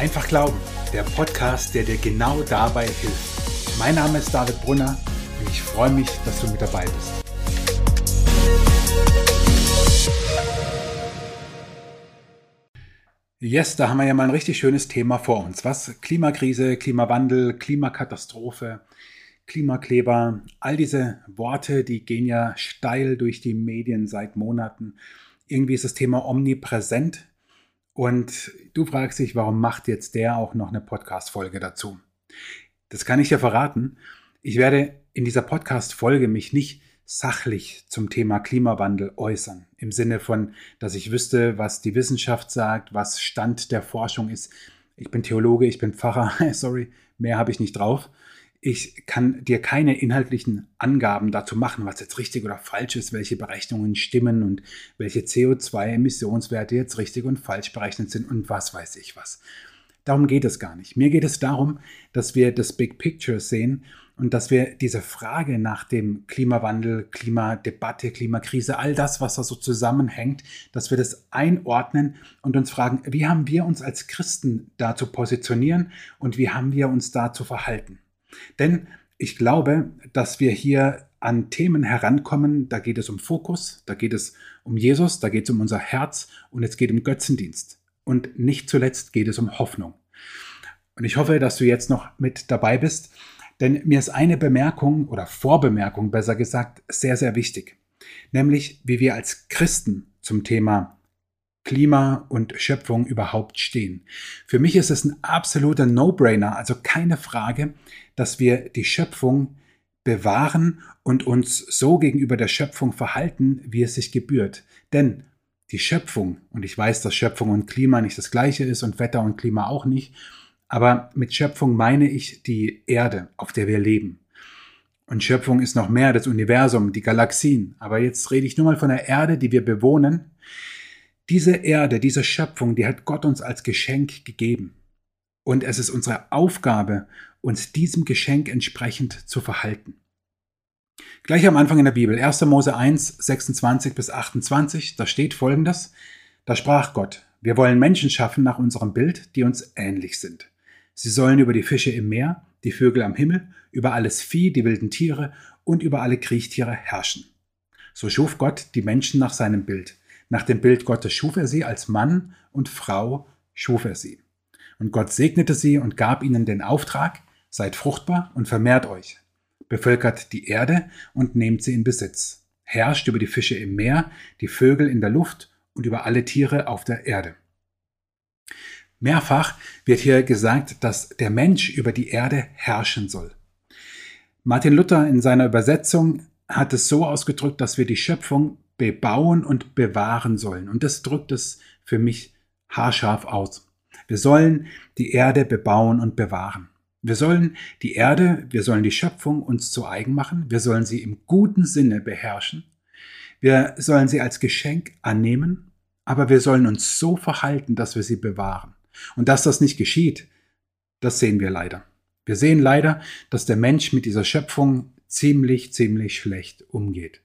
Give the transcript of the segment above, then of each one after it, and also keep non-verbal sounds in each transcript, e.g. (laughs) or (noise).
Einfach Glauben, der Podcast, der dir genau dabei hilft. Mein Name ist David Brunner und ich freue mich, dass du mit dabei bist. Yes, da haben wir ja mal ein richtig schönes Thema vor uns. Was? Klimakrise, Klimawandel, Klimakatastrophe, Klimakleber, all diese Worte, die gehen ja steil durch die Medien seit Monaten. Irgendwie ist das Thema omnipräsent und du fragst dich, warum macht jetzt der auch noch eine Podcast-Folge dazu? Das kann ich dir verraten. Ich werde in dieser Podcast-Folge mich nicht sachlich zum Thema Klimawandel äußern. Im Sinne von, dass ich wüsste, was die Wissenschaft sagt, was Stand der Forschung ist. Ich bin Theologe, ich bin Pfarrer, (laughs) sorry, mehr habe ich nicht drauf ich kann dir keine inhaltlichen Angaben dazu machen, was jetzt richtig oder falsch ist, welche Berechnungen stimmen und welche CO2-Emissionswerte jetzt richtig und falsch berechnet sind und was weiß ich was. Darum geht es gar nicht. Mir geht es darum, dass wir das Big Picture sehen und dass wir diese Frage nach dem Klimawandel, Klimadebatte, Klimakrise, all das, was da so zusammenhängt, dass wir das einordnen und uns fragen, wie haben wir uns als Christen da zu positionieren und wie haben wir uns da zu verhalten. Denn ich glaube, dass wir hier an Themen herankommen, da geht es um Fokus, da geht es um Jesus, da geht es um unser Herz und es geht um Götzendienst. Und nicht zuletzt geht es um Hoffnung. Und ich hoffe, dass du jetzt noch mit dabei bist, denn mir ist eine Bemerkung oder Vorbemerkung besser gesagt sehr, sehr wichtig. Nämlich, wie wir als Christen zum Thema Klima und Schöpfung überhaupt stehen. Für mich ist es ein absoluter No-Brainer, also keine Frage, dass wir die Schöpfung bewahren und uns so gegenüber der Schöpfung verhalten, wie es sich gebührt. Denn die Schöpfung, und ich weiß, dass Schöpfung und Klima nicht das gleiche ist und Wetter und Klima auch nicht, aber mit Schöpfung meine ich die Erde, auf der wir leben. Und Schöpfung ist noch mehr das Universum, die Galaxien. Aber jetzt rede ich nur mal von der Erde, die wir bewohnen. Diese Erde, diese Schöpfung, die hat Gott uns als Geschenk gegeben. Und es ist unsere Aufgabe, uns diesem Geschenk entsprechend zu verhalten. Gleich am Anfang in der Bibel, 1. Mose 1, 26 bis 28, da steht folgendes. Da sprach Gott, wir wollen Menschen schaffen nach unserem Bild, die uns ähnlich sind. Sie sollen über die Fische im Meer, die Vögel am Himmel, über alles Vieh, die wilden Tiere und über alle Kriechtiere herrschen. So schuf Gott die Menschen nach seinem Bild. Nach dem Bild Gottes schuf er sie als Mann und Frau schuf er sie. Und Gott segnete sie und gab ihnen den Auftrag, seid fruchtbar und vermehrt euch, bevölkert die Erde und nehmt sie in Besitz, herrscht über die Fische im Meer, die Vögel in der Luft und über alle Tiere auf der Erde. Mehrfach wird hier gesagt, dass der Mensch über die Erde herrschen soll. Martin Luther in seiner Übersetzung hat es so ausgedrückt, dass wir die Schöpfung bebauen und bewahren sollen. Und das drückt es für mich haarscharf aus. Wir sollen die Erde bebauen und bewahren. Wir sollen die Erde, wir sollen die Schöpfung uns zu eigen machen, wir sollen sie im guten Sinne beherrschen, wir sollen sie als Geschenk annehmen, aber wir sollen uns so verhalten, dass wir sie bewahren. Und dass das nicht geschieht, das sehen wir leider. Wir sehen leider, dass der Mensch mit dieser Schöpfung ziemlich, ziemlich schlecht umgeht.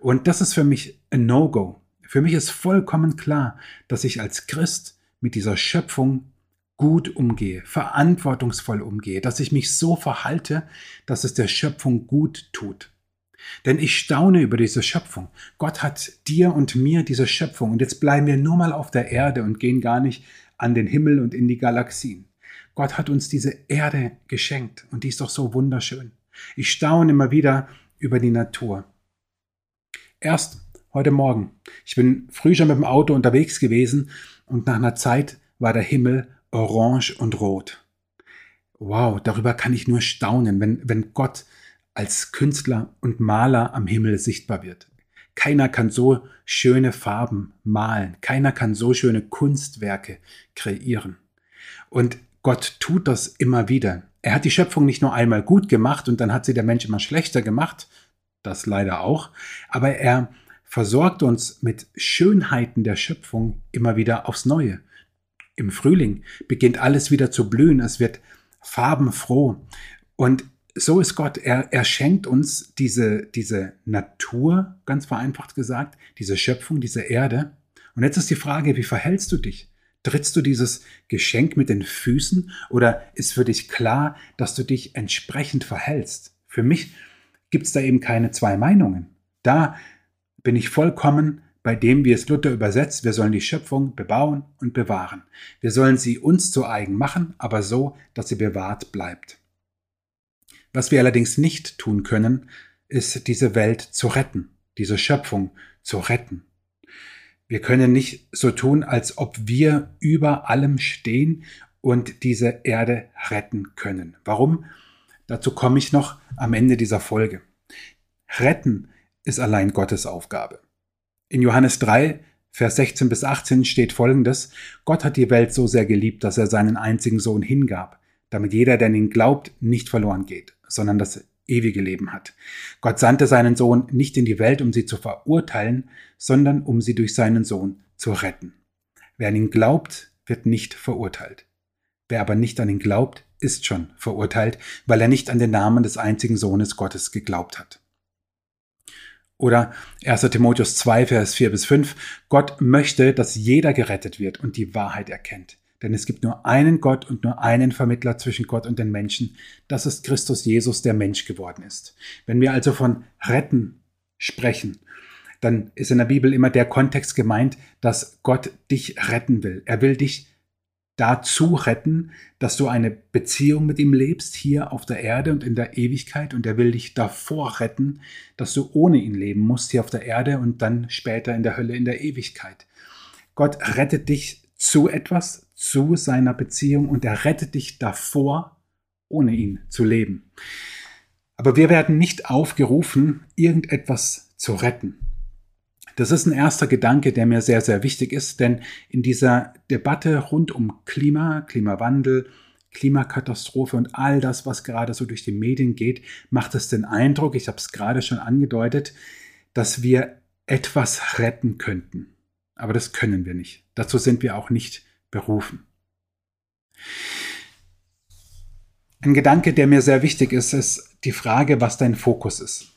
Und das ist für mich ein No-Go. Für mich ist vollkommen klar, dass ich als Christ mit dieser Schöpfung gut umgehe, verantwortungsvoll umgehe, dass ich mich so verhalte, dass es der Schöpfung gut tut. Denn ich staune über diese Schöpfung. Gott hat dir und mir diese Schöpfung und jetzt bleiben wir nur mal auf der Erde und gehen gar nicht an den Himmel und in die Galaxien. Gott hat uns diese Erde geschenkt und die ist doch so wunderschön. Ich staune immer wieder über die Natur. Erst heute Morgen. Ich bin früh schon mit dem Auto unterwegs gewesen und nach einer Zeit war der Himmel orange und rot. Wow, darüber kann ich nur staunen, wenn, wenn Gott als Künstler und Maler am Himmel sichtbar wird. Keiner kann so schöne Farben malen, keiner kann so schöne Kunstwerke kreieren. Und Gott tut das immer wieder. Er hat die Schöpfung nicht nur einmal gut gemacht und dann hat sie der Mensch immer schlechter gemacht, das leider auch, aber er versorgt uns mit Schönheiten der Schöpfung immer wieder aufs Neue. Im Frühling beginnt alles wieder zu blühen, es wird farbenfroh und so ist Gott, er, er schenkt uns diese, diese Natur, ganz vereinfacht gesagt, diese Schöpfung, diese Erde. Und jetzt ist die Frage, wie verhältst du dich Trittst du dieses Geschenk mit den Füßen oder ist für dich klar, dass du dich entsprechend verhältst? Für mich gibt es da eben keine zwei Meinungen. Da bin ich vollkommen bei dem, wie es Luther übersetzt, wir sollen die Schöpfung bebauen und bewahren. Wir sollen sie uns zu eigen machen, aber so, dass sie bewahrt bleibt. Was wir allerdings nicht tun können, ist diese Welt zu retten, diese Schöpfung zu retten. Wir können nicht so tun, als ob wir über allem stehen und diese Erde retten können. Warum? Dazu komme ich noch am Ende dieser Folge. Retten ist allein Gottes Aufgabe. In Johannes 3, Vers 16 bis 18 steht folgendes, Gott hat die Welt so sehr geliebt, dass er seinen einzigen Sohn hingab, damit jeder, der an ihn glaubt, nicht verloren geht, sondern das ewige Leben hat. Gott sandte seinen Sohn nicht in die Welt, um sie zu verurteilen, sondern um sie durch seinen Sohn zu retten. Wer an ihn glaubt, wird nicht verurteilt. Wer aber nicht an ihn glaubt, ist schon verurteilt, weil er nicht an den Namen des einzigen Sohnes Gottes geglaubt hat. Oder 1. Timotheus 2, Vers 4 bis 5. Gott möchte, dass jeder gerettet wird und die Wahrheit erkennt. Denn es gibt nur einen Gott und nur einen Vermittler zwischen Gott und den Menschen. Das ist Christus Jesus, der Mensch geworden ist. Wenn wir also von retten sprechen, dann ist in der Bibel immer der Kontext gemeint, dass Gott dich retten will. Er will dich dazu retten, dass du eine Beziehung mit ihm lebst, hier auf der Erde und in der Ewigkeit. Und er will dich davor retten, dass du ohne ihn leben musst, hier auf der Erde und dann später in der Hölle in der Ewigkeit. Gott rettet dich zu etwas, zu seiner Beziehung und er rettet dich davor, ohne ihn zu leben. Aber wir werden nicht aufgerufen, irgendetwas zu retten. Das ist ein erster Gedanke, der mir sehr, sehr wichtig ist, denn in dieser Debatte rund um Klima, Klimawandel, Klimakatastrophe und all das, was gerade so durch die Medien geht, macht es den Eindruck, ich habe es gerade schon angedeutet, dass wir etwas retten könnten. Aber das können wir nicht. Dazu sind wir auch nicht berufen. Ein Gedanke, der mir sehr wichtig ist, ist die Frage, was dein Fokus ist.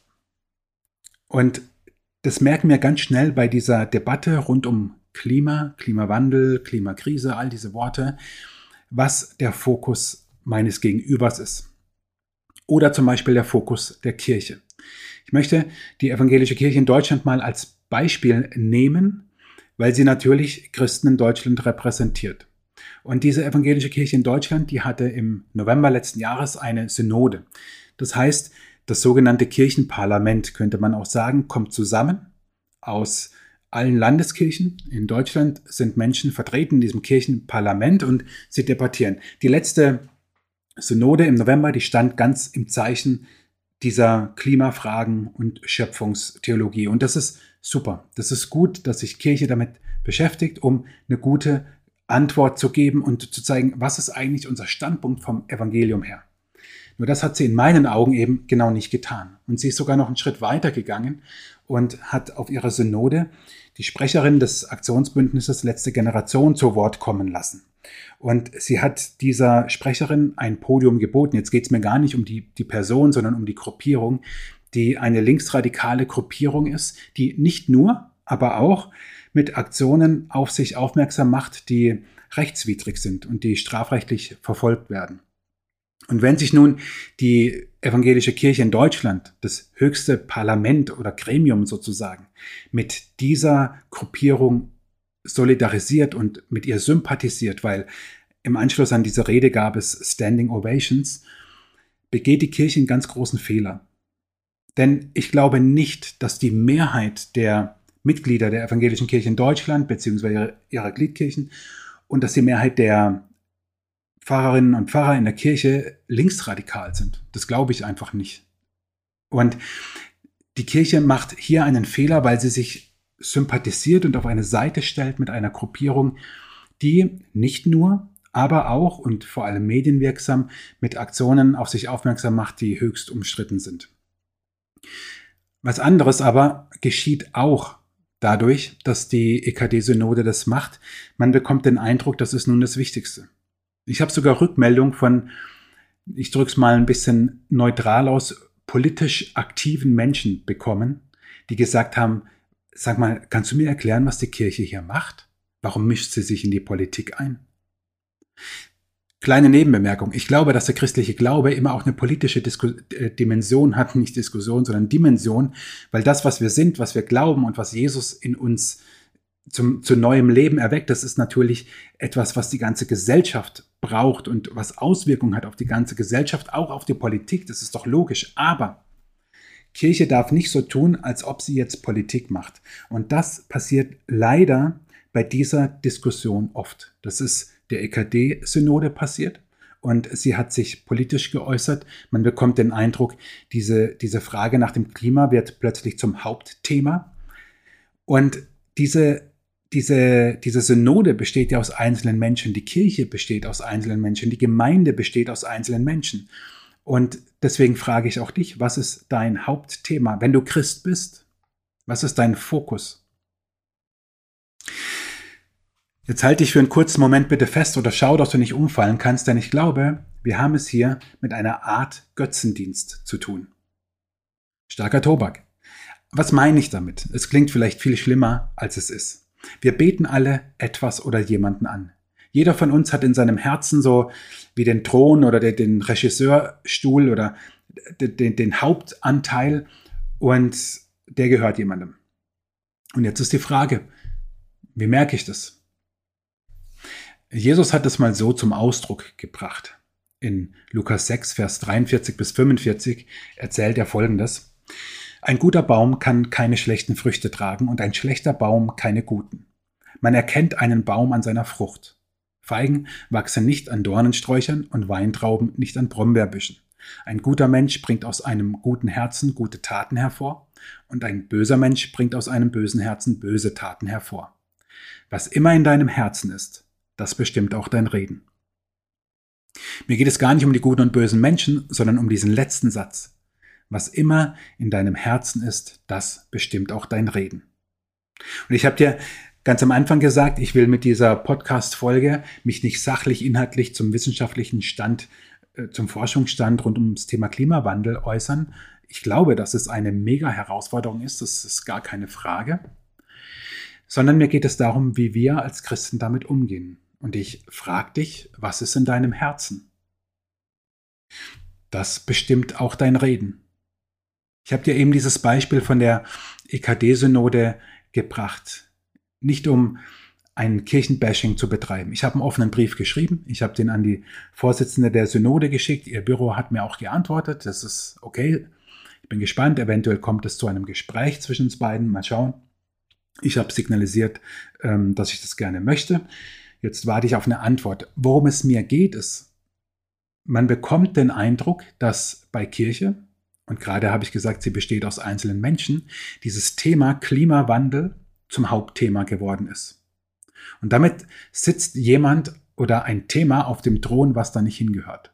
Und das merken wir ganz schnell bei dieser Debatte rund um Klima, Klimawandel, Klimakrise, all diese Worte, was der Fokus meines Gegenübers ist. Oder zum Beispiel der Fokus der Kirche. Ich möchte die evangelische Kirche in Deutschland mal als Beispiel nehmen, weil sie natürlich Christen in Deutschland repräsentiert. Und diese evangelische Kirche in Deutschland, die hatte im November letzten Jahres eine Synode. Das heißt, das sogenannte Kirchenparlament, könnte man auch sagen, kommt zusammen aus allen Landeskirchen. In Deutschland sind Menschen vertreten in diesem Kirchenparlament und sie debattieren. Die letzte Synode im November, die stand ganz im Zeichen dieser Klimafragen und Schöpfungstheologie. Und das ist super. Das ist gut, dass sich Kirche damit beschäftigt, um eine gute Antwort zu geben und zu zeigen, was ist eigentlich unser Standpunkt vom Evangelium her. Nur das hat sie in meinen Augen eben genau nicht getan. Und sie ist sogar noch einen Schritt weiter gegangen und hat auf ihrer Synode die Sprecherin des Aktionsbündnisses Letzte Generation zu Wort kommen lassen. Und sie hat dieser Sprecherin ein Podium geboten. Jetzt geht es mir gar nicht um die, die Person, sondern um die Gruppierung, die eine linksradikale Gruppierung ist, die nicht nur, aber auch mit Aktionen auf sich aufmerksam macht, die rechtswidrig sind und die strafrechtlich verfolgt werden. Und wenn sich nun die evangelische Kirche in Deutschland, das höchste Parlament oder Gremium sozusagen, mit dieser Gruppierung solidarisiert und mit ihr sympathisiert, weil im Anschluss an diese Rede gab es Standing Ovations, begeht die Kirche einen ganz großen Fehler. Denn ich glaube nicht, dass die Mehrheit der Mitglieder der evangelischen Kirche in Deutschland, beziehungsweise ihrer Gliedkirchen, und dass die Mehrheit der Pfarrerinnen und Pfarrer in der Kirche linksradikal sind. Das glaube ich einfach nicht. Und die Kirche macht hier einen Fehler, weil sie sich sympathisiert und auf eine Seite stellt mit einer Gruppierung, die nicht nur, aber auch und vor allem medienwirksam mit Aktionen auf sich aufmerksam macht, die höchst umstritten sind. Was anderes aber geschieht auch dadurch, dass die EKD-Synode das macht. Man bekommt den Eindruck, das ist nun das Wichtigste. Ich habe sogar Rückmeldung von, ich drücke es mal ein bisschen neutral aus, politisch aktiven Menschen bekommen, die gesagt haben, sag mal, kannst du mir erklären, was die Kirche hier macht? Warum mischt sie sich in die Politik ein? Kleine Nebenbemerkung. Ich glaube, dass der christliche Glaube immer auch eine politische Disku äh, Dimension hat, (laughs) nicht Diskussion, sondern Dimension, weil das, was wir sind, was wir glauben und was Jesus in uns zum, zu neuem Leben erweckt, das ist natürlich etwas, was die ganze Gesellschaft braucht und was Auswirkungen hat auf die ganze Gesellschaft, auch auf die Politik. Das ist doch logisch. Aber Kirche darf nicht so tun, als ob sie jetzt Politik macht. Und das passiert leider bei dieser Diskussion oft. Das ist der EKD-Synode passiert und sie hat sich politisch geäußert. Man bekommt den Eindruck, diese, diese Frage nach dem Klima wird plötzlich zum Hauptthema. Und diese, diese, diese Synode besteht ja aus einzelnen Menschen, die Kirche besteht aus einzelnen Menschen, die Gemeinde besteht aus einzelnen Menschen. Und deswegen frage ich auch dich, was ist dein Hauptthema? Wenn du Christ bist, was ist dein Fokus? Jetzt halte ich für einen kurzen Moment bitte fest oder schau, dass du nicht umfallen kannst, denn ich glaube, wir haben es hier mit einer Art Götzendienst zu tun. Starker Tobak. Was meine ich damit? Es klingt vielleicht viel schlimmer, als es ist. Wir beten alle etwas oder jemanden an. Jeder von uns hat in seinem Herzen so wie den Thron oder den Regisseurstuhl oder den, Hauptanteil und der gehört jemandem. Und jetzt ist die Frage, wie merke ich das? Jesus hat es mal so zum Ausdruck gebracht. In Lukas 6, Vers 43 bis 45 erzählt er folgendes. Ein guter Baum kann keine schlechten Früchte tragen und ein schlechter Baum keine guten. Man erkennt einen Baum an seiner Frucht. Feigen wachsen nicht an Dornensträuchern und Weintrauben nicht an Brombeerbüschen. Ein guter Mensch bringt aus einem guten Herzen gute Taten hervor und ein böser Mensch bringt aus einem bösen Herzen böse Taten hervor. Was immer in deinem Herzen ist, das bestimmt auch dein Reden. Mir geht es gar nicht um die guten und bösen Menschen, sondern um diesen letzten Satz. Was immer in deinem Herzen ist, das bestimmt auch dein Reden. Und ich habe dir ganz am Anfang gesagt, ich will mit dieser Podcast-Folge mich nicht sachlich, inhaltlich zum wissenschaftlichen Stand, äh, zum Forschungsstand rund ums Thema Klimawandel äußern. Ich glaube, dass es eine mega Herausforderung ist, das ist gar keine Frage. Sondern mir geht es darum, wie wir als Christen damit umgehen. Und ich frage dich, was ist in deinem Herzen? Das bestimmt auch dein Reden. Ich habe dir eben dieses Beispiel von der EKD-Synode gebracht. Nicht um ein Kirchenbashing zu betreiben. Ich habe einen offenen Brief geschrieben. Ich habe den an die Vorsitzende der Synode geschickt. Ihr Büro hat mir auch geantwortet. Das ist okay. Ich bin gespannt. Eventuell kommt es zu einem Gespräch zwischen uns beiden. Mal schauen. Ich habe signalisiert, ähm, dass ich das gerne möchte. Jetzt warte ich auf eine Antwort. Worum es mir geht, ist, man bekommt den Eindruck, dass bei Kirche, und gerade habe ich gesagt, sie besteht aus einzelnen Menschen, dieses Thema Klimawandel zum Hauptthema geworden ist. Und damit sitzt jemand oder ein Thema auf dem Thron, was da nicht hingehört.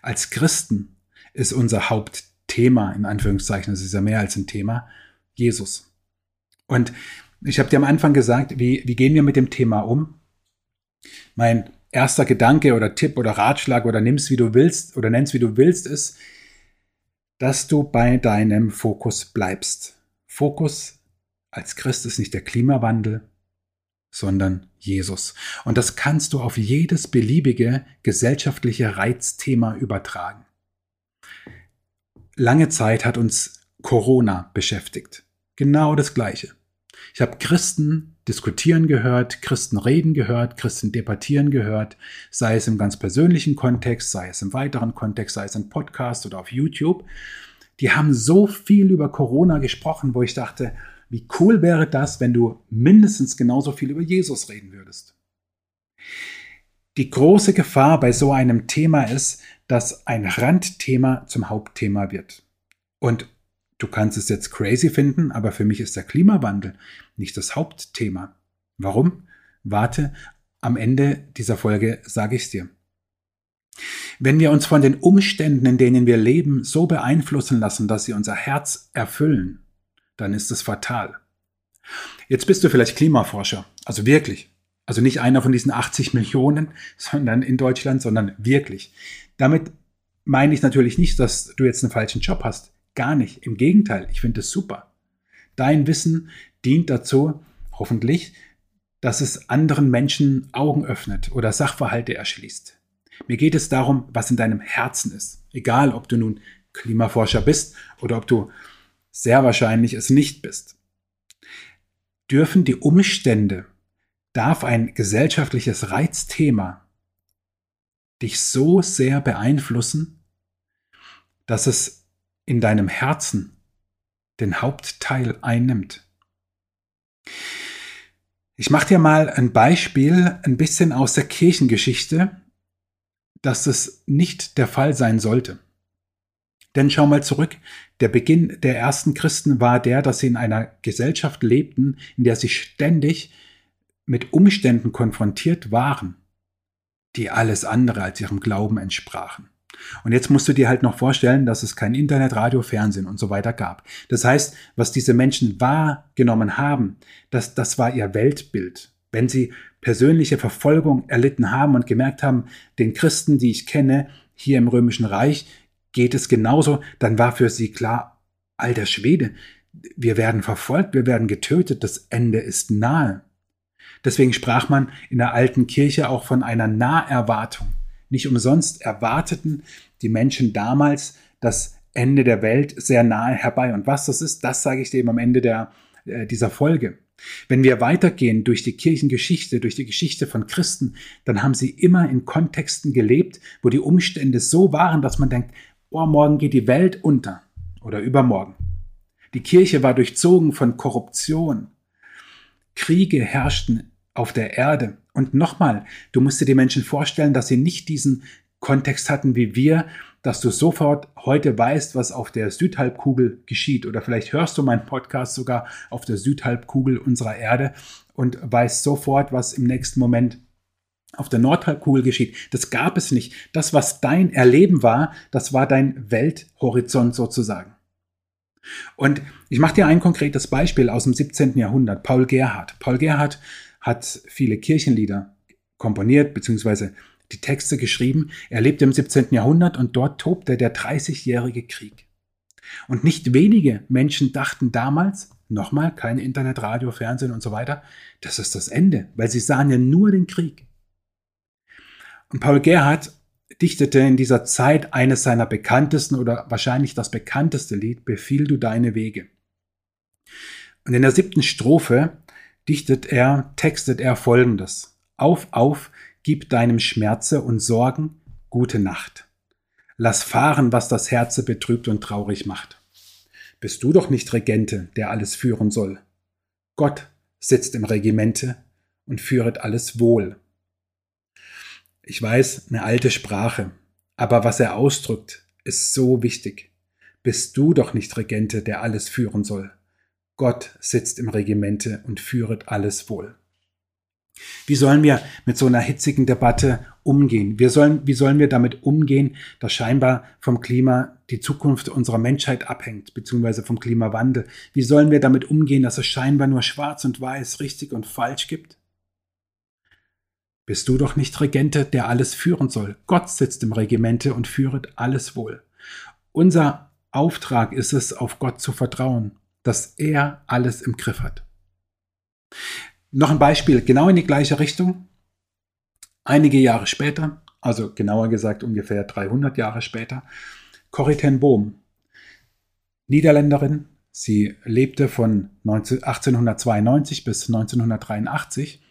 Als Christen ist unser Hauptthema, in Anführungszeichen, es ist ja mehr als ein Thema, Jesus. Und ich habe dir am Anfang gesagt, wie, wie gehen wir mit dem Thema um? Mein erster Gedanke oder Tipp oder Ratschlag oder nimm's wie du willst oder nenn's wie du willst ist, dass du bei deinem Fokus bleibst. Fokus als Christ ist nicht der Klimawandel, sondern Jesus. Und das kannst du auf jedes beliebige gesellschaftliche Reizthema übertragen. Lange Zeit hat uns Corona beschäftigt. Genau das Gleiche. Ich habe Christen diskutieren gehört, Christen reden gehört, Christen debattieren gehört, sei es im ganz persönlichen Kontext, sei es im weiteren Kontext, sei es im Podcast oder auf YouTube. Die haben so viel über Corona gesprochen, wo ich dachte, wie cool wäre das, wenn du mindestens genauso viel über Jesus reden würdest. Die große Gefahr bei so einem Thema ist, dass ein Randthema zum Hauptthema wird. Und Du kannst es jetzt crazy finden, aber für mich ist der Klimawandel nicht das Hauptthema. Warum? Warte, am Ende dieser Folge sage ich es dir. Wenn wir uns von den Umständen, in denen wir leben, so beeinflussen lassen, dass sie unser Herz erfüllen, dann ist es fatal. Jetzt bist du vielleicht Klimaforscher, also wirklich. Also nicht einer von diesen 80 Millionen, (laughs) sondern in Deutschland, sondern wirklich. Damit meine ich natürlich nicht, dass du jetzt einen falschen Job hast. Gar nicht. Im Gegenteil, ich finde es super. Dein Wissen dient dazu, hoffentlich, dass es anderen Menschen Augen öffnet oder Sachverhalte erschließt. Mir geht es darum, was in deinem Herzen ist. Egal, ob du nun Klimaforscher bist oder ob du sehr wahrscheinlich es nicht bist. Dürfen die Umstände, darf ein gesellschaftliches Reizthema dich so sehr beeinflussen, dass es in deinem Herzen den Hauptteil einnimmt. Ich mache dir mal ein Beispiel, ein bisschen aus der Kirchengeschichte, dass es nicht der Fall sein sollte. Denn schau mal zurück, der Beginn der ersten Christen war der, dass sie in einer Gesellschaft lebten, in der sie ständig mit Umständen konfrontiert waren, die alles andere als ihrem Glauben entsprachen. Und jetzt musst du dir halt noch vorstellen, dass es kein Internet, Radio, Fernsehen und so weiter gab. Das heißt, was diese Menschen wahrgenommen haben, das, das war ihr Weltbild. Wenn sie persönliche Verfolgung erlitten haben und gemerkt haben, den Christen, die ich kenne, hier im Römischen Reich, geht es genauso, dann war für sie klar, alter Schwede, wir werden verfolgt, wir werden getötet, das Ende ist nahe. Deswegen sprach man in der alten Kirche auch von einer Naherwartung. Nicht umsonst erwarteten die Menschen damals das Ende der Welt sehr nahe herbei. Und was das ist, das sage ich dir eben am Ende der, äh, dieser Folge. Wenn wir weitergehen durch die Kirchengeschichte, durch die Geschichte von Christen, dann haben sie immer in Kontexten gelebt, wo die Umstände so waren, dass man denkt, oh, morgen geht die Welt unter oder übermorgen. Die Kirche war durchzogen von Korruption. Kriege herrschten auf der Erde. Und nochmal, du musst dir die Menschen vorstellen, dass sie nicht diesen Kontext hatten wie wir, dass du sofort heute weißt, was auf der Südhalbkugel geschieht. Oder vielleicht hörst du meinen Podcast sogar auf der Südhalbkugel unserer Erde und weißt sofort, was im nächsten Moment auf der Nordhalbkugel geschieht. Das gab es nicht. Das, was dein Erleben war, das war dein Welthorizont sozusagen. Und ich mache dir ein konkretes Beispiel aus dem 17. Jahrhundert. Paul Gerhardt. Paul Gerhardt hat viele Kirchenlieder komponiert, beziehungsweise die Texte geschrieben. Er lebte im 17. Jahrhundert und dort tobte der 30-jährige Krieg. Und nicht wenige Menschen dachten damals, nochmal, kein Internet, Radio, Fernsehen und so weiter, das ist das Ende, weil sie sahen ja nur den Krieg. Und Paul Gerhardt dichtete in dieser Zeit eines seiner bekanntesten oder wahrscheinlich das bekannteste Lied, Befiehl du deine Wege. Und in der siebten Strophe dichtet er, textet er folgendes. Auf, auf, gib deinem Schmerze und Sorgen gute Nacht. Lass fahren, was das Herze betrübt und traurig macht. Bist du doch nicht Regente, der alles führen soll. Gott sitzt im Regimente und führet alles wohl. Ich weiß, eine alte Sprache, aber was er ausdrückt, ist so wichtig. Bist du doch nicht Regente, der alles führen soll. Gott sitzt im Regimente und führet alles wohl. Wie sollen wir mit so einer hitzigen Debatte umgehen? Wir sollen, wie sollen wir damit umgehen, dass scheinbar vom Klima die Zukunft unserer Menschheit abhängt, beziehungsweise vom Klimawandel? Wie sollen wir damit umgehen, dass es scheinbar nur schwarz und weiß, richtig und falsch gibt? Bist du doch nicht Regente, der alles führen soll. Gott sitzt im Regimente und führet alles wohl. Unser Auftrag ist es, auf Gott zu vertrauen dass er alles im Griff hat. Noch ein Beispiel, genau in die gleiche Richtung. Einige Jahre später, also genauer gesagt ungefähr 300 Jahre später, Corrie ten Boom, Niederländerin, sie lebte von 1892 bis 1983.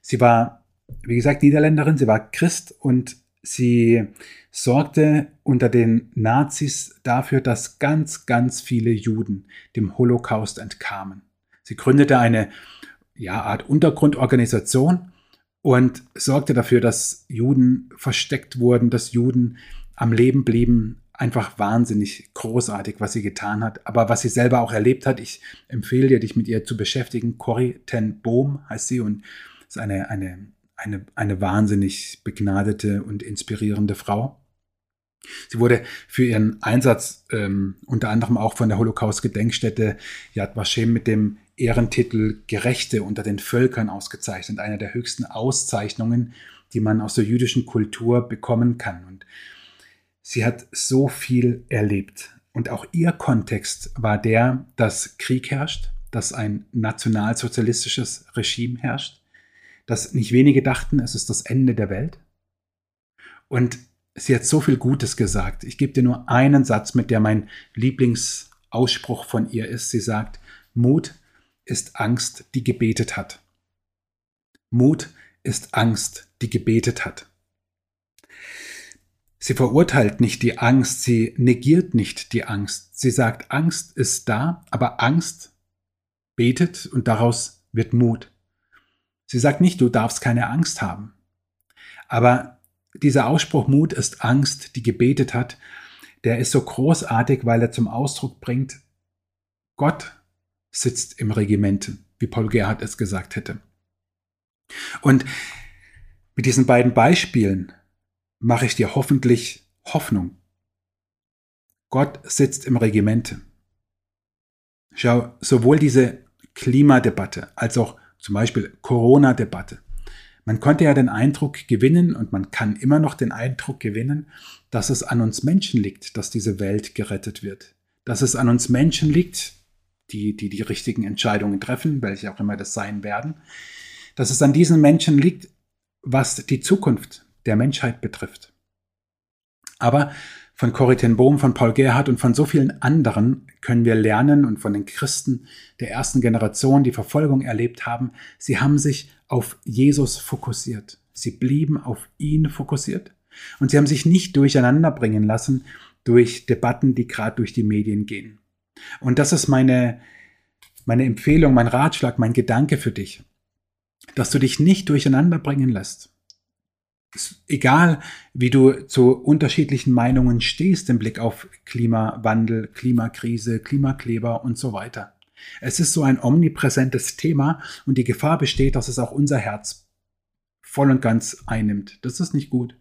Sie war, wie gesagt, Niederländerin, sie war Christ und sie sorgte unter den Nazis dafür, dass ganz, ganz viele Juden dem Holocaust entkamen. Sie gründete eine ja, Art Untergrundorganisation und sorgte dafür, dass Juden versteckt wurden, dass Juden am Leben blieben. Einfach wahnsinnig großartig, was sie getan hat. Aber was sie selber auch erlebt hat, ich empfehle dir, dich mit ihr zu beschäftigen. Corrie ten Boom heißt sie und ist eine, eine eine, eine wahnsinnig begnadete und inspirierende Frau. Sie wurde für ihren Einsatz ähm, unter anderem auch von der Holocaust-Gedenkstätte Yad Vashem mit dem Ehrentitel Gerechte unter den Völkern ausgezeichnet, einer der höchsten Auszeichnungen, die man aus der jüdischen Kultur bekommen kann. Und sie hat so viel erlebt. Und auch ihr Kontext war der, dass Krieg herrscht, dass ein nationalsozialistisches Regime herrscht, dass nicht wenige dachten, es ist das Ende der Welt. Und sie hat so viel Gutes gesagt. Ich gebe dir nur einen Satz, mit der mein Lieblingsausspruch von ihr ist. Sie sagt, Mut ist Angst, die gebetet hat. Mut ist Angst, die gebetet hat. Sie verurteilt nicht die Angst, sie negiert nicht die Angst. Sie sagt, Angst ist da, aber Angst betet und daraus wird Mut. Sie sagt nicht, du darfst keine Angst haben. Aber dieser Ausspruch Mut ist Angst, die gebetet hat, der ist so großartig, weil er zum Ausdruck bringt, Gott sitzt im Regiment, wie Paul Gerhard es gesagt hätte. Und mit diesen beiden Beispielen mache ich dir hoffentlich Hoffnung. Gott sitzt im Regiment. Schau, sowohl diese Klimadebatte als auch zum Beispiel Corona-Debatte. Man konnte ja den Eindruck gewinnen und man kann immer noch den Eindruck gewinnen, dass es an uns Menschen liegt, dass diese Welt gerettet wird. Dass es an uns Menschen liegt, die die, die richtigen Entscheidungen treffen, welche auch immer das sein werden. Dass es an diesen Menschen liegt, was die Zukunft der Menschheit betrifft. Aber von Corrie Bohm, von Paul Gerhardt und von so vielen anderen können wir lernen und von den Christen der ersten Generation, die Verfolgung erlebt haben, sie haben sich auf Jesus fokussiert. Sie blieben auf ihn fokussiert und sie haben sich nicht durcheinander bringen lassen durch Debatten, die gerade durch die Medien gehen. Und das ist meine, meine Empfehlung, mein Ratschlag, mein Gedanke für dich, dass du dich nicht durcheinander bringen lässt egal wie du zu unterschiedlichen Meinungen stehst im Blick auf Klimawandel, Klimakrise, Klimakleber und so weiter. Es ist so ein omnipräsentes Thema und die Gefahr besteht, dass es auch unser Herz voll und ganz einnimmt. Das ist nicht gut.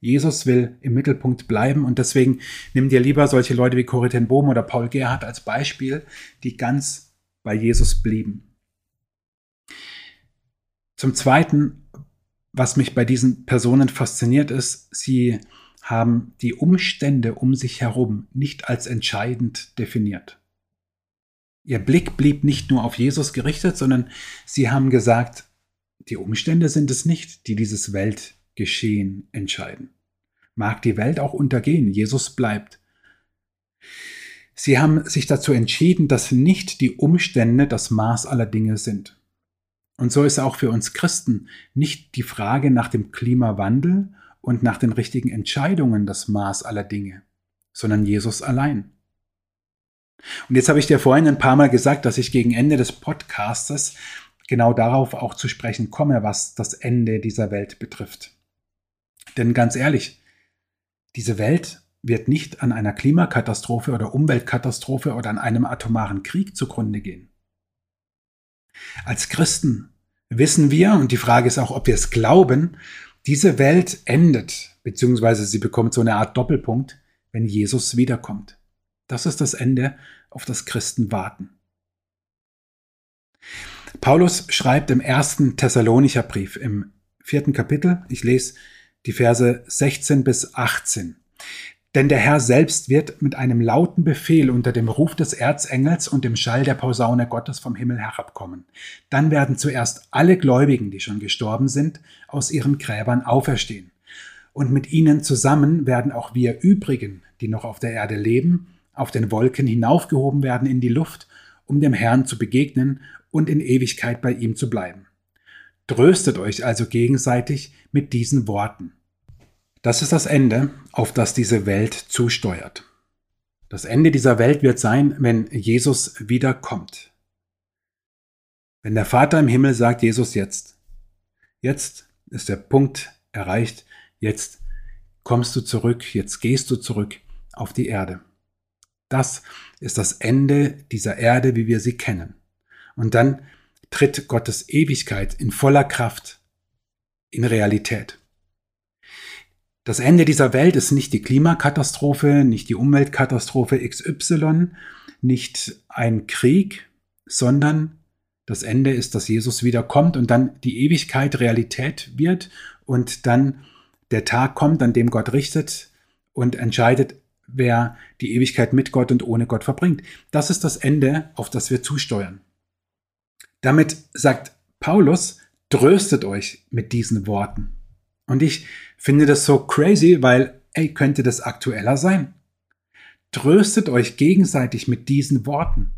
Jesus will im Mittelpunkt bleiben und deswegen nimm dir lieber solche Leute wie Corrie Bohm oder Paul Gerhardt als Beispiel, die ganz bei Jesus blieben. Zum Zweiten was mich bei diesen Personen fasziniert ist, sie haben die Umstände um sich herum nicht als entscheidend definiert. Ihr Blick blieb nicht nur auf Jesus gerichtet, sondern sie haben gesagt, die Umstände sind es nicht, die dieses Weltgeschehen entscheiden. Mag die Welt auch untergehen, Jesus bleibt. Sie haben sich dazu entschieden, dass nicht die Umstände das Maß aller Dinge sind. Und so ist auch für uns Christen nicht die Frage nach dem Klimawandel und nach den richtigen Entscheidungen das Maß aller Dinge, sondern Jesus allein. Und jetzt habe ich dir vorhin ein paar Mal gesagt, dass ich gegen Ende des Podcastes genau darauf auch zu sprechen komme, was das Ende dieser Welt betrifft. Denn ganz ehrlich, diese Welt wird nicht an einer Klimakatastrophe oder Umweltkatastrophe oder an einem atomaren Krieg zugrunde gehen. Als Christen wissen wir, und die Frage ist auch, ob wir es glauben, diese Welt endet, beziehungsweise sie bekommt so eine Art Doppelpunkt, wenn Jesus wiederkommt. Das ist das Ende, auf das Christen warten. Paulus schreibt im ersten Thessalonicher Brief im vierten Kapitel, ich lese die Verse 16 bis 18. Denn der Herr selbst wird mit einem lauten Befehl unter dem Ruf des Erzengels und dem Schall der Posaune Gottes vom Himmel herabkommen. Dann werden zuerst alle Gläubigen, die schon gestorben sind, aus ihren Gräbern auferstehen. Und mit ihnen zusammen werden auch wir übrigen, die noch auf der Erde leben, auf den Wolken hinaufgehoben werden in die Luft, um dem Herrn zu begegnen und in Ewigkeit bei ihm zu bleiben. Tröstet euch also gegenseitig mit diesen Worten. Das ist das Ende, auf das diese Welt zusteuert. Das Ende dieser Welt wird sein, wenn Jesus wiederkommt. Wenn der Vater im Himmel sagt, Jesus jetzt, jetzt ist der Punkt erreicht, jetzt kommst du zurück, jetzt gehst du zurück auf die Erde. Das ist das Ende dieser Erde, wie wir sie kennen. Und dann tritt Gottes Ewigkeit in voller Kraft in Realität. Das Ende dieser Welt ist nicht die Klimakatastrophe, nicht die Umweltkatastrophe XY, nicht ein Krieg, sondern das Ende ist, dass Jesus wiederkommt und dann die Ewigkeit Realität wird und dann der Tag kommt, an dem Gott richtet und entscheidet, wer die Ewigkeit mit Gott und ohne Gott verbringt. Das ist das Ende, auf das wir zusteuern. Damit sagt Paulus, tröstet euch mit diesen Worten. Und ich finde das so crazy, weil, ey, könnte das aktueller sein? Tröstet euch gegenseitig mit diesen Worten.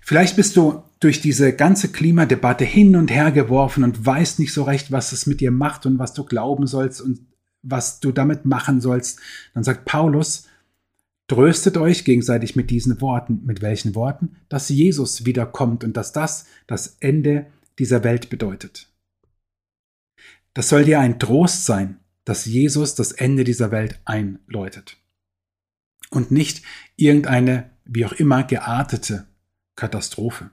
Vielleicht bist du durch diese ganze Klimadebatte hin und her geworfen und weißt nicht so recht, was es mit dir macht und was du glauben sollst und was du damit machen sollst. Dann sagt Paulus, tröstet euch gegenseitig mit diesen Worten. Mit welchen Worten? Dass Jesus wiederkommt und dass das das Ende dieser Welt bedeutet. Das soll dir ein Trost sein, dass Jesus das Ende dieser Welt einläutet. Und nicht irgendeine, wie auch immer, geartete Katastrophe.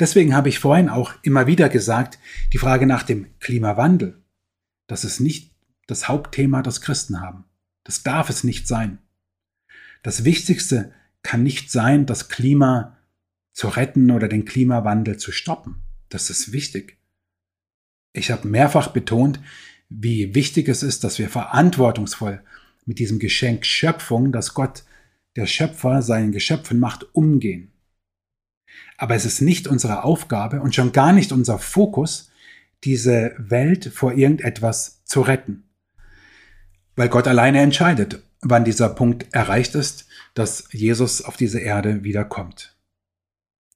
Deswegen habe ich vorhin auch immer wieder gesagt, die Frage nach dem Klimawandel, das ist nicht das Hauptthema, das Christen haben. Das darf es nicht sein. Das Wichtigste kann nicht sein, das Klima zu retten oder den Klimawandel zu stoppen. Das ist wichtig. Ich habe mehrfach betont, wie wichtig es ist, dass wir verantwortungsvoll mit diesem Geschenk Schöpfung, das Gott, der Schöpfer, seinen Geschöpfen macht, umgehen. Aber es ist nicht unsere Aufgabe und schon gar nicht unser Fokus, diese Welt vor irgendetwas zu retten. Weil Gott alleine entscheidet, wann dieser Punkt erreicht ist, dass Jesus auf diese Erde wiederkommt.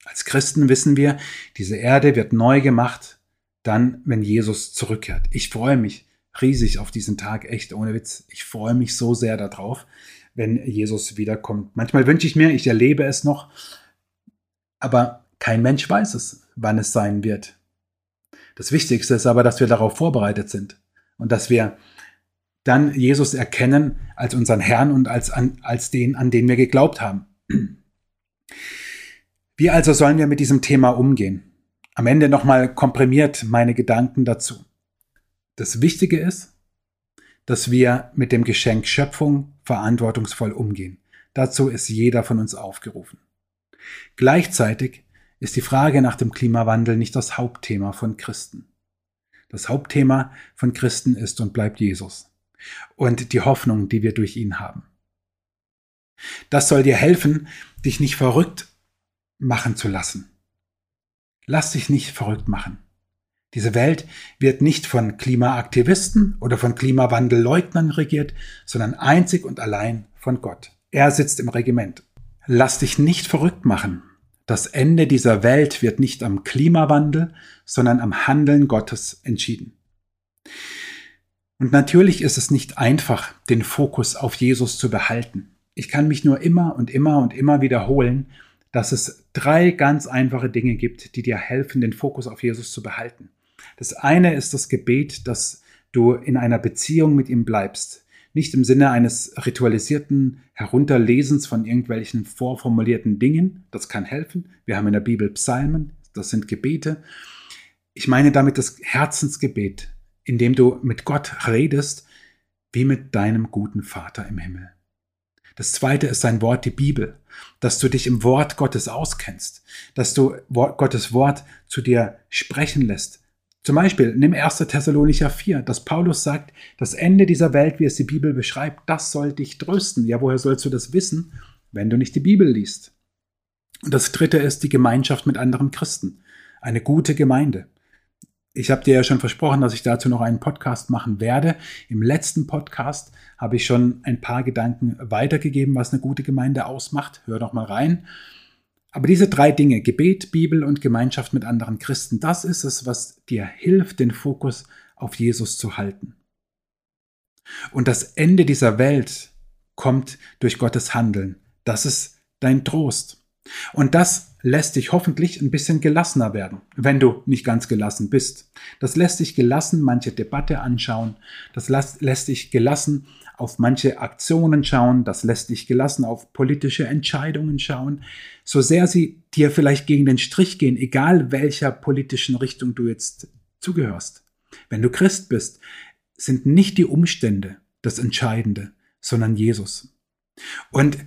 Als Christen wissen wir, diese Erde wird neu gemacht, dann, wenn Jesus zurückkehrt. Ich freue mich riesig auf diesen Tag, echt ohne Witz. Ich freue mich so sehr darauf, wenn Jesus wiederkommt. Manchmal wünsche ich mir, ich erlebe es noch, aber kein Mensch weiß es, wann es sein wird. Das Wichtigste ist aber, dass wir darauf vorbereitet sind und dass wir dann Jesus erkennen als unseren Herrn und als, an, als den, an den wir geglaubt haben. Wie also sollen wir mit diesem Thema umgehen? Am Ende nochmal komprimiert meine Gedanken dazu. Das Wichtige ist, dass wir mit dem Geschenk Schöpfung verantwortungsvoll umgehen. Dazu ist jeder von uns aufgerufen. Gleichzeitig ist die Frage nach dem Klimawandel nicht das Hauptthema von Christen. Das Hauptthema von Christen ist und bleibt Jesus und die Hoffnung, die wir durch ihn haben. Das soll dir helfen, dich nicht verrückt machen zu lassen. Lass dich nicht verrückt machen. Diese Welt wird nicht von Klimaaktivisten oder von Klimawandelleugnern regiert, sondern einzig und allein von Gott. Er sitzt im Regiment. Lass dich nicht verrückt machen. Das Ende dieser Welt wird nicht am Klimawandel, sondern am Handeln Gottes entschieden. Und natürlich ist es nicht einfach, den Fokus auf Jesus zu behalten. Ich kann mich nur immer und immer und immer wiederholen, dass es drei ganz einfache Dinge gibt, die dir helfen, den Fokus auf Jesus zu behalten. Das eine ist das Gebet, dass du in einer Beziehung mit ihm bleibst, nicht im Sinne eines ritualisierten Herunterlesens von irgendwelchen vorformulierten Dingen. Das kann helfen. Wir haben in der Bibel Psalmen, das sind Gebete. Ich meine damit das Herzensgebet, in dem du mit Gott redest, wie mit deinem guten Vater im Himmel. Das zweite ist sein Wort, die Bibel, dass du dich im Wort Gottes auskennst, dass du Gottes Wort zu dir sprechen lässt, zum Beispiel, nimm 1. Thessalonicher 4, dass Paulus sagt, das Ende dieser Welt, wie es die Bibel beschreibt, das soll dich trösten. Ja, woher sollst du das wissen, wenn du nicht die Bibel liest? Und das dritte ist die Gemeinschaft mit anderen Christen. Eine gute Gemeinde. Ich habe dir ja schon versprochen, dass ich dazu noch einen Podcast machen werde. Im letzten Podcast habe ich schon ein paar Gedanken weitergegeben, was eine gute Gemeinde ausmacht. Hör doch mal rein. Aber diese drei Dinge, Gebet, Bibel und Gemeinschaft mit anderen Christen, das ist es, was dir hilft, den Fokus auf Jesus zu halten. Und das Ende dieser Welt kommt durch Gottes Handeln. Das ist dein Trost. Und das lässt dich hoffentlich ein bisschen gelassener werden, wenn du nicht ganz gelassen bist. Das lässt dich gelassen manche Debatte anschauen. Das lässt dich gelassen auf manche Aktionen schauen, das lässt dich gelassen auf politische Entscheidungen schauen, so sehr sie dir vielleicht gegen den Strich gehen, egal welcher politischen Richtung du jetzt zugehörst. Wenn du Christ bist, sind nicht die Umstände das Entscheidende, sondern Jesus. Und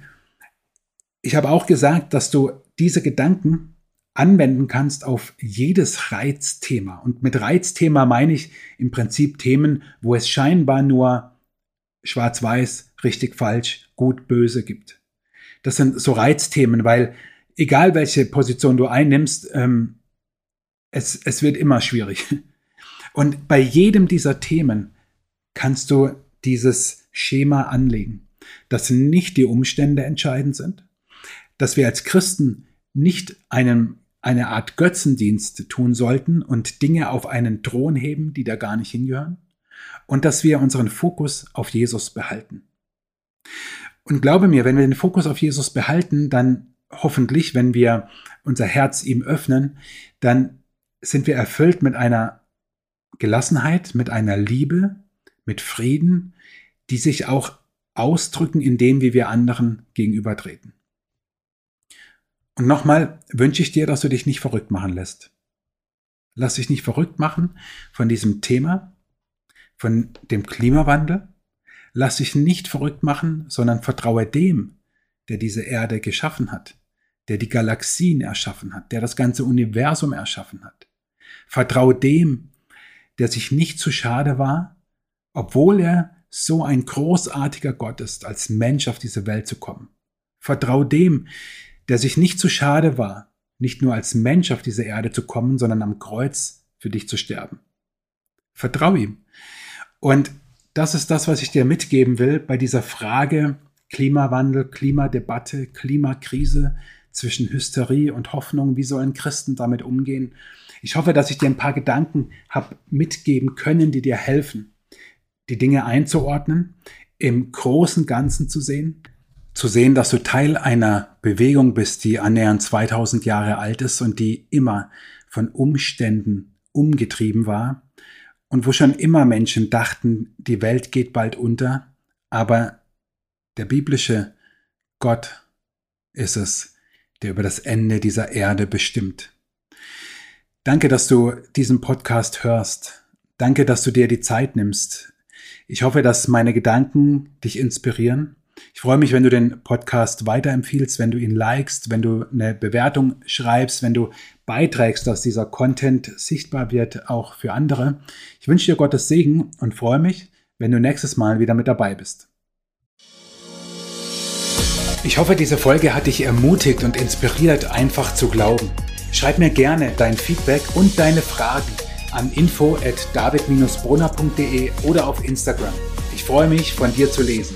ich habe auch gesagt, dass du diese Gedanken anwenden kannst auf jedes Reizthema. Und mit Reizthema meine ich im Prinzip Themen, wo es scheinbar nur schwarz-weiß, richtig, falsch, gut, böse gibt. Das sind so Reizthemen, weil egal welche Position du einnimmst, ähm, es, es wird immer schwierig. Und bei jedem dieser Themen kannst du dieses Schema anlegen, dass nicht die Umstände entscheidend sind, dass wir als Christen nicht einem, eine Art Götzendienst tun sollten und Dinge auf einen Thron heben, die da gar nicht hingehören, und dass wir unseren Fokus auf Jesus behalten. Und glaube mir, wenn wir den Fokus auf Jesus behalten, dann hoffentlich, wenn wir unser Herz ihm öffnen, dann sind wir erfüllt mit einer Gelassenheit, mit einer Liebe, mit Frieden, die sich auch ausdrücken in dem, wie wir anderen gegenübertreten. Und nochmal wünsche ich dir, dass du dich nicht verrückt machen lässt. Lass dich nicht verrückt machen von diesem Thema, von dem Klimawandel. Lass dich nicht verrückt machen, sondern vertraue dem, der diese Erde geschaffen hat, der die Galaxien erschaffen hat, der das ganze Universum erschaffen hat. Vertraue dem, der sich nicht zu schade war, obwohl er so ein großartiger Gott ist, als Mensch auf diese Welt zu kommen. Vertraue dem, der sich nicht zu schade war, nicht nur als Mensch auf diese Erde zu kommen, sondern am Kreuz für dich zu sterben. Vertrau ihm. Und das ist das, was ich dir mitgeben will bei dieser Frage Klimawandel, Klimadebatte, Klimakrise zwischen Hysterie und Hoffnung. Wie sollen Christen damit umgehen? Ich hoffe, dass ich dir ein paar Gedanken habe mitgeben können, die dir helfen, die Dinge einzuordnen, im großen Ganzen zu sehen, zu sehen, dass du Teil einer Bewegung bist, die annähernd 2000 Jahre alt ist und die immer von Umständen umgetrieben war und wo schon immer Menschen dachten, die Welt geht bald unter, aber der biblische Gott ist es, der über das Ende dieser Erde bestimmt. Danke, dass du diesen Podcast hörst. Danke, dass du dir die Zeit nimmst. Ich hoffe, dass meine Gedanken dich inspirieren ich freue mich, wenn du den Podcast weiterempfiehlst, wenn du ihn likest, wenn du eine Bewertung schreibst, wenn du beiträgst, dass dieser Content sichtbar wird, auch für andere. Ich wünsche dir Gottes Segen und freue mich, wenn du nächstes Mal wieder mit dabei bist. Ich hoffe, diese Folge hat dich ermutigt und inspiriert, einfach zu glauben. Schreib mir gerne dein Feedback und deine Fragen an info at david-brunner.de oder auf Instagram. Ich freue mich, von dir zu lesen.